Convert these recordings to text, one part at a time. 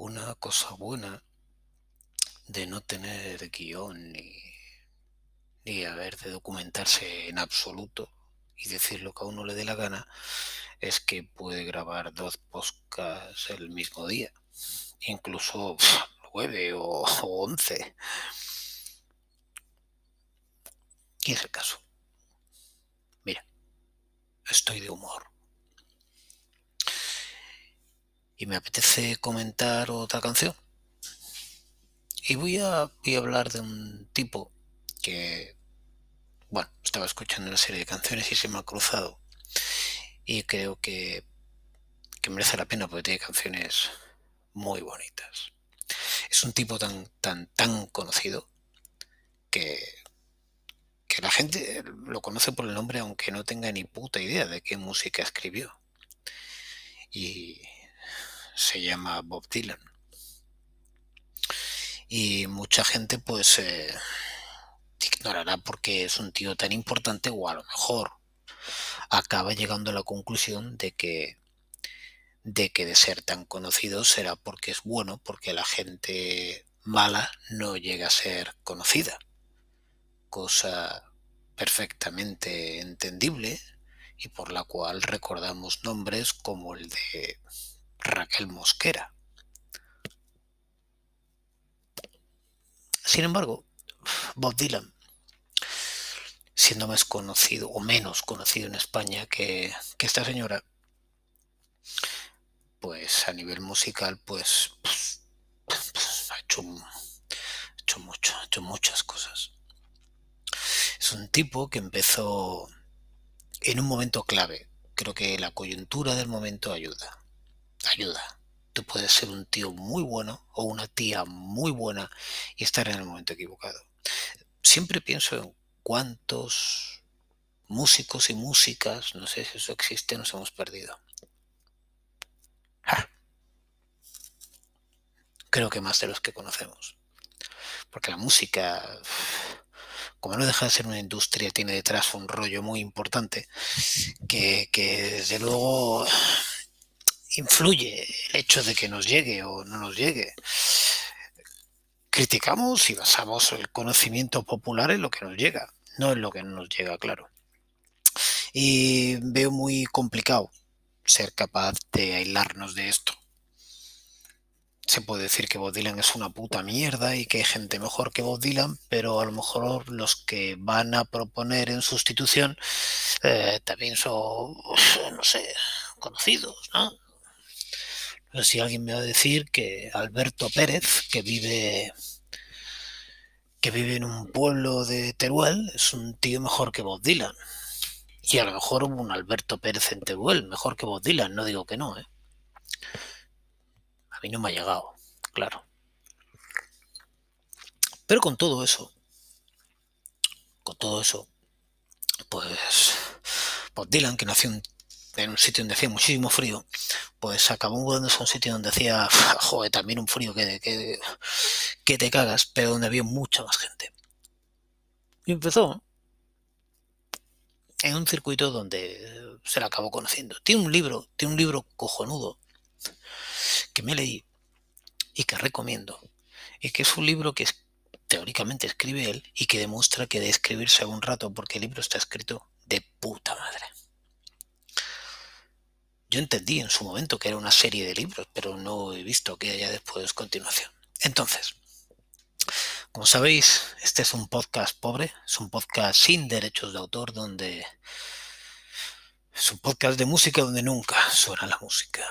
una cosa buena de no tener guion ni, ni haber de documentarse en absoluto y decir lo que a uno le dé la gana es que puede grabar dos podcasts el mismo día, incluso nueve o, once. Y es el caso. Mira, estoy de humor. Y me apetece comentar otra canción. Y voy a, voy a hablar de un tipo que, bueno, estaba escuchando una serie de canciones y se me ha cruzado. Y creo que, que merece la pena porque tiene canciones muy bonitas. Es un tipo tan, tan, tan conocido que, que la gente lo conoce por el nombre aunque no tenga ni puta idea de qué música escribió. Y se llama Bob Dylan. Y mucha gente pues eh, ignorará porque es un tío tan importante o a lo mejor acaba llegando a la conclusión de que de que de ser tan conocido será porque es bueno, porque la gente mala no llega a ser conocida. Cosa perfectamente entendible y por la cual recordamos nombres como el de Raquel Mosquera. Sin embargo, Bob Dylan, siendo más conocido o menos conocido en España que, esta señora, pues a nivel musical, pues, ha, hecho, ha mucho, ha hecho muchas cosas. Es un tipo que empezó en un momento clave. Creo que la coyuntura del momento ayuda. Ayuda. Tú puedes ser un tío muy bueno o una tía muy buena y estar en el momento equivocado. Siempre pienso en cuántos músicos y músicas, no sé si eso existe, nos hemos perdido. Creo que más de los que conocemos. Porque la música, como no deja de ser una industria, tiene detrás un rollo muy importante que, que desde luego influye el hecho de que nos llegue o no nos llegue. Criticamos y basamos el conocimiento popular en lo que nos llega, no en lo que no nos llega, claro. Y veo muy complicado ser capaz de aislarnos de esto. Se puede decir que Bob Dylan es una puta mierda y que hay gente mejor que Bob Dylan, pero a lo mejor los que van a proponer en sustitución eh, también son, no sé, conocidos, ¿no? Sé si alguien me va a decir que Alberto Pérez, que vive que vive en un pueblo de Teruel, es un tío mejor que Bob Dylan. Y a lo mejor un Alberto Pérez en Teruel, mejor que Bob Dylan, no digo que no, ¿eh? A mí no me ha llegado, claro. Pero con todo eso, con todo eso, pues Bob Dylan, que nació en un sitio donde hacía muchísimo frío, pues acabó mudándose a un sitio donde hacía, joder, también un frío que, que, que te cagas, pero donde había mucha más gente. Y empezó en un circuito donde se la acabó conociendo. Tiene un libro, tiene un libro cojonudo que me leí y que recomiendo. Y que es un libro que teóricamente escribe él y que demuestra que de escribirse un rato porque el libro está escrito de puta madre. Yo entendí en su momento que era una serie de libros, pero no he visto que haya después continuación. Entonces, como sabéis, este es un podcast pobre, es un podcast sin derechos de autor, donde es un podcast de música donde nunca suena la música.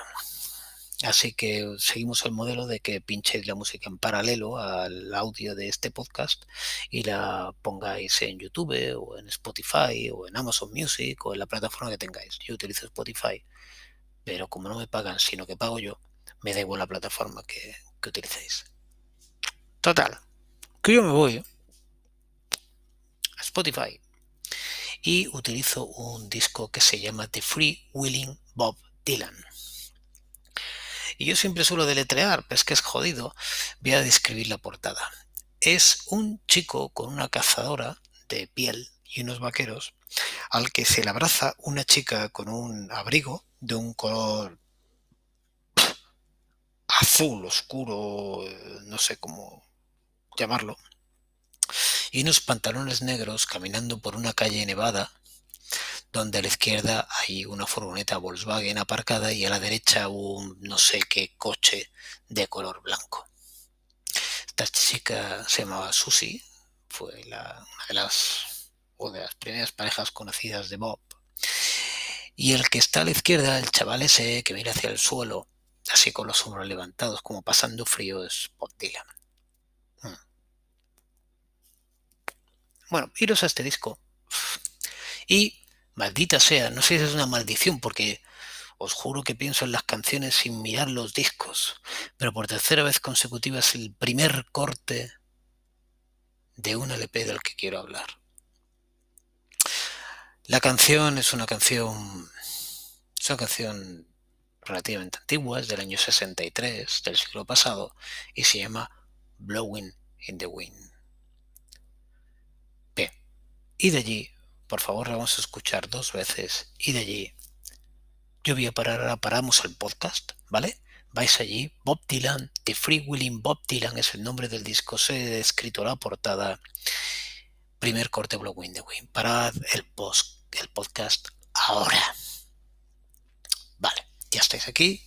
Así que seguimos el modelo de que pinchéis la música en paralelo al audio de este podcast y la pongáis en YouTube o en Spotify o en Amazon Music o en la plataforma que tengáis. Yo utilizo Spotify, pero como no me pagan, sino que pago yo, me da igual la plataforma que, que utilicéis. Total, que yo me voy a Spotify y utilizo un disco que se llama The Free Willing Bob Dylan. Y yo siempre suelo deletrear, pero es que es jodido. Voy a describir la portada. Es un chico con una cazadora de piel y unos vaqueros al que se le abraza una chica con un abrigo de un color azul oscuro, no sé cómo llamarlo, y unos pantalones negros caminando por una calle nevada donde a la izquierda hay una furgoneta Volkswagen aparcada y a la derecha un no sé qué coche de color blanco. Esta chica se llamaba Susie, fue la, una de las, o de las primeras parejas conocidas de Bob. Y el que está a la izquierda, el chaval ese que mira hacia el suelo, así con los hombros levantados, como pasando frío, es Bob Dylan. Hmm. Bueno, iros a este disco. Y Maldita sea, no sé si es una maldición porque os juro que pienso en las canciones sin mirar los discos, pero por tercera vez consecutiva es el primer corte de un LP del que quiero hablar. La canción es una canción, es una canción relativamente antigua, es del año 63 del siglo pasado y se llama Blowing in the Wind. Bien, y de allí por favor, vamos a escuchar dos veces y de allí yo voy a parar, ahora paramos el podcast, ¿vale? Vais allí, Bob Dylan, The Free Willing Bob Dylan es el nombre del disco, se ha escrito la portada, primer corte Blowing the Wind. Parad el, post, el podcast ahora. Vale, ya estáis aquí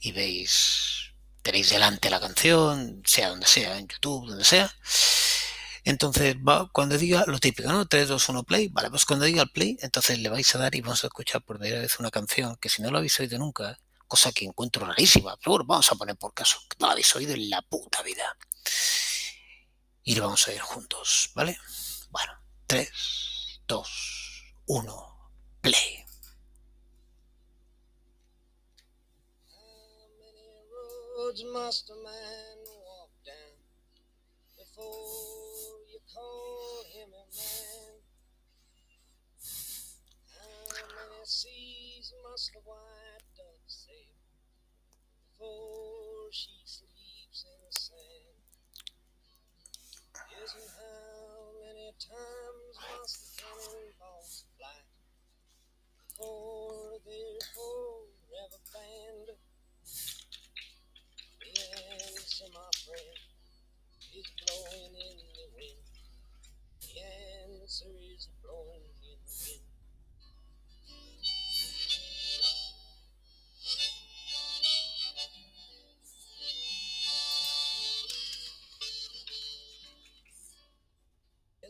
y veis, tenéis delante la canción, sea donde sea, en YouTube, donde sea. Entonces, cuando diga lo típico, ¿no? 3, 2, 1, play. Vale, pues cuando diga el play, entonces le vais a dar y vamos a escuchar por primera vez una canción que si no lo habéis oído nunca, cosa que encuentro rarísima, pero bueno, vamos a poner por caso, que no la habéis oído en la puta vida. Y lo vamos a ir juntos, ¿vale? Bueno, 3, 2, 1, play. call him a man. How many seas must the white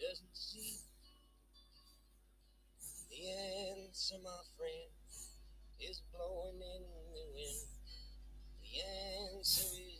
doesn't see? The answer, my friend, is blowing in the wind. The answer is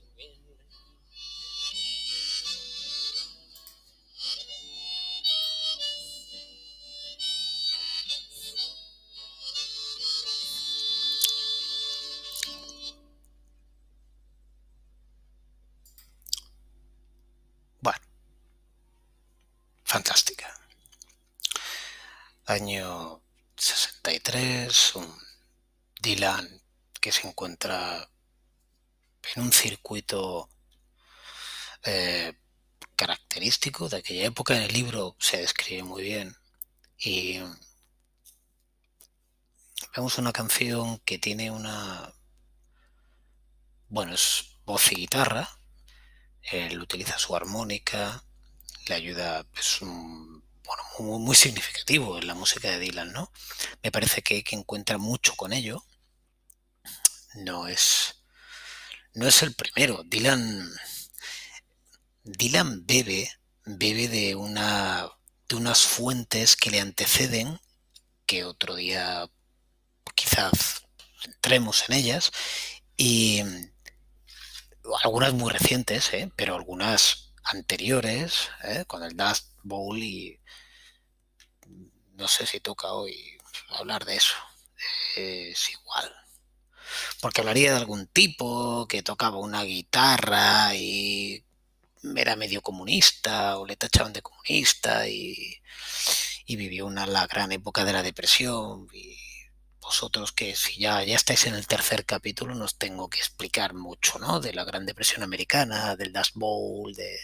año 63, un Dylan que se encuentra en un circuito eh, característico de aquella época. En el libro se describe muy bien. Y vemos una canción que tiene una... Bueno, es voz y guitarra. Él utiliza su armónica, le ayuda, es un, bueno, muy, significativo en la música de Dylan, ¿no? Me parece que, que encuentra mucho con ello. No es, no es el primero. Dylan, Dylan bebe, bebe de una, de unas fuentes que le anteceden, que otro día quizás entremos en ellas, y algunas muy recientes, ¿eh? pero algunas anteriores, ¿eh? con el Dust Bowl y no sé si toca hoy hablar de eso. Es igual. Porque hablaría de algún tipo que tocaba una guitarra y era medio comunista o le tachaban de comunista y, y vivió una la gran época de la depresión y vosotros que si ya, ya estáis en el tercer capítulo, nos tengo que explicar mucho, ¿no? De la Gran Depresión Americana, del Dust Bowl, de...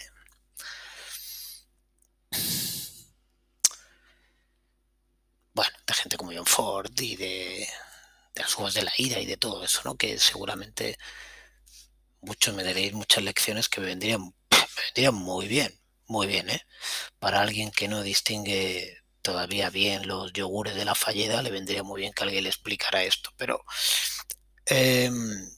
Bueno, de gente como John Ford y de, de las juegos de la ira y de todo eso, ¿no? Que seguramente muchos me daréis muchas lecciones que me vendrían, me vendrían muy bien, muy bien, ¿eh? Para alguien que no distingue todavía bien los yogures de la falleda, le vendría muy bien que alguien le explicara esto. Pero em,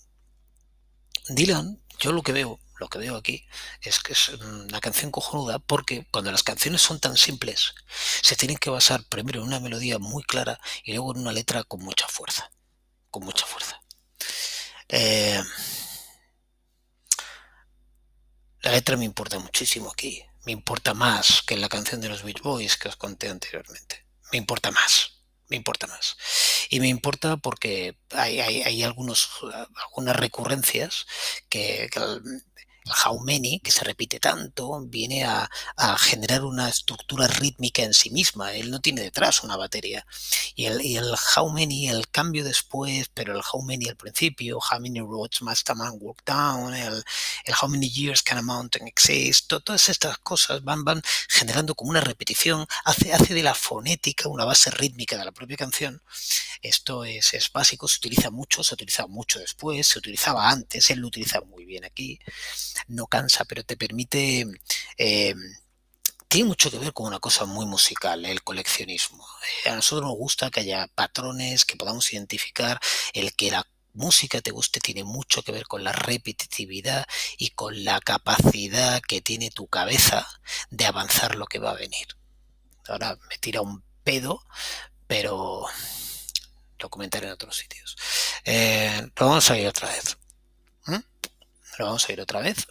Dylan, yo lo que veo, lo que veo aquí es que es una canción cojonuda porque cuando las canciones son tan simples, se tienen que basar primero en una melodía muy clara y luego en una letra con mucha fuerza. Con mucha fuerza. Eh, la letra me importa muchísimo aquí me importa más que la canción de los Beach Boys que os conté anteriormente. Me importa más, me importa más. Y me importa porque hay, algunos, algunas recurrencias que how many, que se repite tanto, viene a, generar una estructura rítmica en sí misma. Él no tiene detrás una batería. Y el, el how many, el cambio después, pero el how many al principio, how many roads must a man walk down, el, how many years can a mountain exist, todas estas cosas van, van generando como una repetición, hace, hace de la fonética una base rítmica de la propia canción. Esto es, es básico, se utiliza mucho, se utiliza mucho después, se utilizaba antes, él lo utiliza muy bien aquí no cansa, pero te permite... Eh, tiene mucho que ver con una cosa muy musical, el coleccionismo. Eh, a nosotros nos gusta que haya patrones, que podamos identificar, el que la música te guste tiene mucho que ver con la repetitividad y con la capacidad que tiene tu cabeza de avanzar lo que va a venir. Ahora me tira un pedo, pero lo comentaré en otros sitios. Eh, lo vamos a ir otra vez vamos a ir otra vez.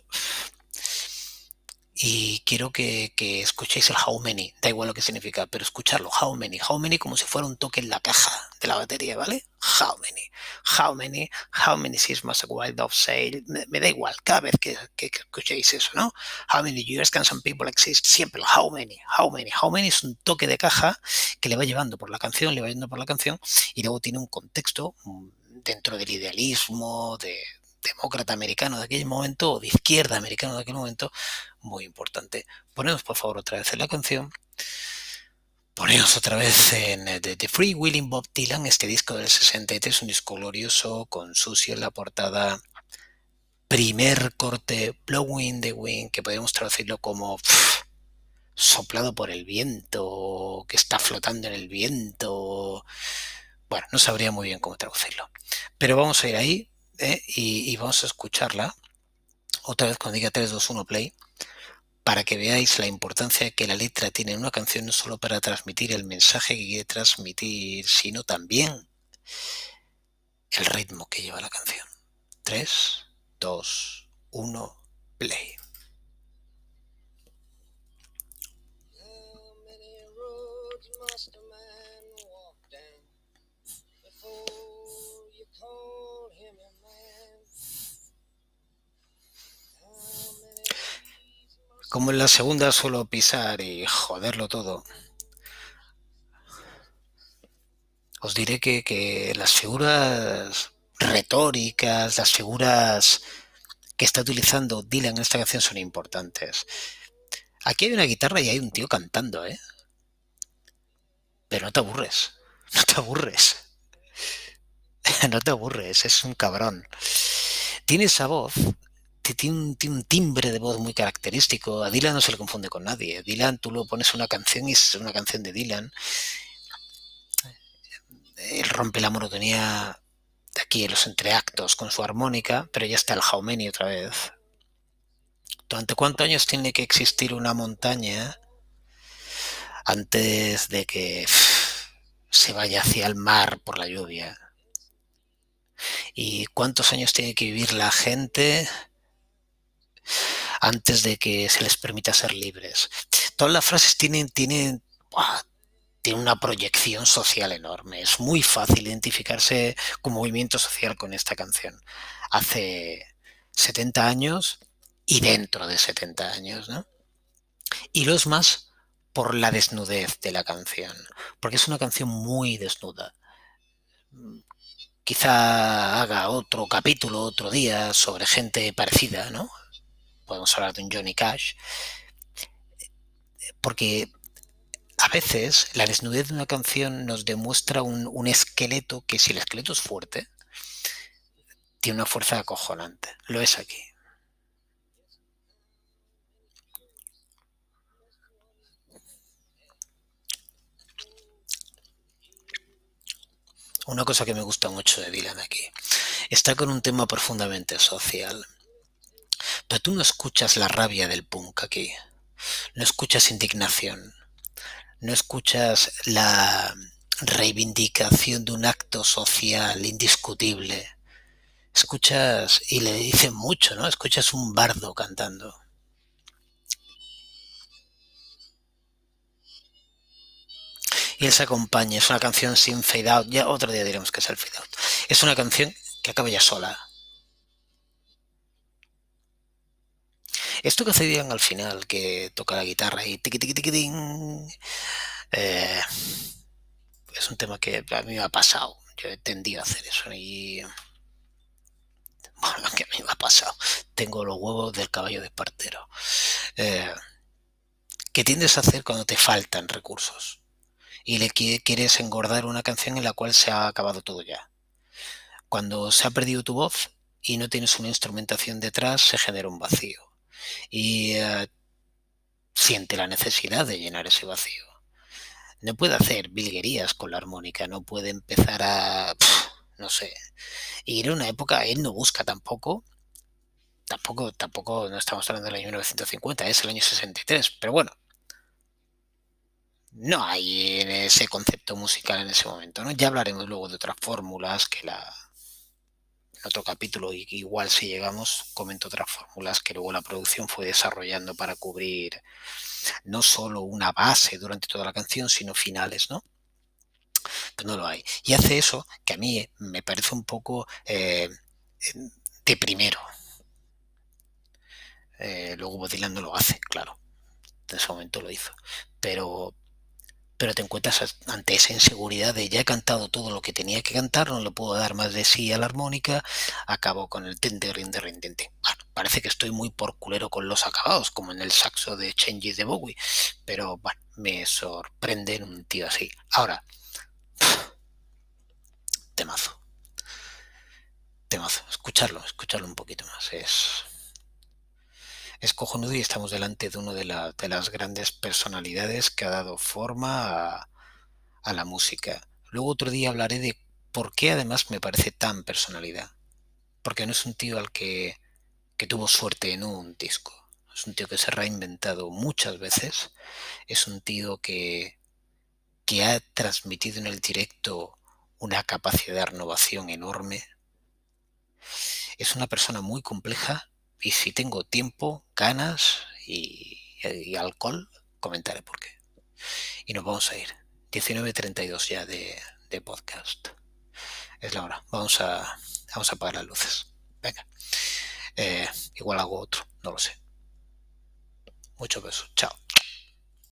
Y quiero que, escuchéis el how many, da igual lo que significa, pero escucharlo, how many, how many como si fuera un toque en la caja de la batería, ¿vale? How many, how many, how many a wild of sale, me, da igual, cada vez que, escuchéis eso, ¿no? How many years can some people exist, siempre how many, how many, how many es un toque de caja que le va llevando por la canción, le va llevando por la canción y luego tiene un contexto mm, dentro del idealismo, de, demócrata americano de aquel momento o de izquierda americano de aquel momento, muy importante. Ponemos por favor otra vez en la canción. Ponemos otra vez en eh, The, Free Willing Bob Dylan, este disco del 63, un disco glorioso con Susie en la portada. Primer corte, Blowing the Wind, que podemos traducirlo como soplado por el viento, que está flotando en el viento. Bueno, no sabría muy bien cómo traducirlo. Pero vamos a ir ahí, ¿eh? y, vamos a escucharla otra vez cuando diga 3, 2, 1 play para que veáis la importancia que la letra tiene en una canción no solo para transmitir el mensaje que quiere transmitir, sino también el ritmo que lleva la canción. 3, 2, 1, play. Como en la segunda suelo pisar y joderlo todo, os diré que, las figuras retóricas, las figuras que está utilizando Dylan en esta canción son importantes. Aquí hay una guitarra y hay un tío cantando, ¿eh? Pero no te aburres. No te aburres. no te aburres, es un cabrón. Tiene esa voz, tiene un, tiene un, timbre de voz muy característico. A Dylan no se le confunde con nadie. Dylan, tú lo pones una canción y es una canción de Dylan. Él rompe la monotonía de aquí en los entreactos con su armónica, pero ya está el Jaumeni otra vez. ¿Durante cuántos años tiene que existir una montaña antes de que se vaya hacia el mar por la lluvia? ¿Y cuántos años tiene que vivir la gente antes de que se les permita ser libres? Todas las frases tienen, tienen, tiene una proyección social enorme. Es muy fácil identificarse con movimiento social con esta canción. Hace 70 años y dentro de 70 años, ¿no? Y lo es más por la desnudez de la canción, porque es una canción muy desnuda. Quizá haga otro capítulo otro día sobre gente parecida, ¿no? Podemos hablar de un Johnny Cash, porque a veces la desnudez de una canción nos demuestra un, esqueleto que si el esqueleto es fuerte, tiene una fuerza acojonante. Lo es aquí. Una cosa que me gusta mucho de Dylan aquí. Está con un tema profundamente social. Pero tú no escuchas la rabia del punk aquí. No escuchas indignación no escuchas la reivindicación de un acto social indiscutible. Escuchas, y le dicen mucho, ¿no? Escuchas un bardo cantando. Y él se acompaña, es una canción sin fade out, ya otro día diremos que es el fade out. Es una canción que acaba ya sola. Esto que hace Dylan al final, que toca la guitarra y tiqui tiqui tiqui eh, es un tema que a mí me ha pasado. Yo he tendido a hacer eso y bueno, que a mí me ha pasado. Tengo los huevos del caballo de partero. Eh, ¿Qué tiendes a hacer cuando te faltan recursos? Y le quieres engordar una canción en la cual se ha acabado todo ya. Cuando se ha perdido tu voz y no tienes una instrumentación detrás, se genera un vacío y uh, siente la necesidad de llenar ese vacío. No puede hacer vilguerías con la armónica, no puede empezar a, no sé, ir a una época, él no busca tampoco, tampoco, tampoco, no estamos hablando del año 1950, es el año 63, pero bueno, no hay ese concepto musical en ese momento, ¿no? Ya hablaremos luego de otras fórmulas que la, en otro capítulo, igual si llegamos, comento otras fórmulas que luego la producción fue desarrollando para cubrir no solo una base durante toda la canción, sino finales, ¿no? Pero no lo hay. Y hace eso que a mí me parece un poco eh, de primero. Eh, luego Dylan no lo hace, claro. En ese momento lo hizo. Pero pero te encuentras ante esa inseguridad de ya he cantado todo lo que tenía que cantar, no le puedo dar más de sí a la armónica, acabo con el tente, rinde, rinde, Bueno, parece que estoy muy por culero con los acabados, como en el saxo de Changes de Bowie, pero bueno, me sorprende en un tío así. Ahora, temazo. Temazo, escucharlo, escucharlo un poquito más. Es, es cojonudo y estamos delante de una de, las grandes personalidades que ha dado forma a, a la música. Luego otro día hablaré de por qué además me parece tan personalidad. Porque no es un tío al que, que tuvo suerte en un disco. Es un tío que se ha reinventado muchas veces. Es un tío que, que ha transmitido en el directo una capacidad de renovación enorme. Es una persona muy compleja y si tengo tiempo, ganas y, alcohol, comentaré por qué. Y nos vamos a ir. 19.32 ya de, de, podcast. Es la hora. Vamos a, vamos a apagar las luces. Venga. Eh, igual hago otro, no lo sé. Muchos besos. Chao.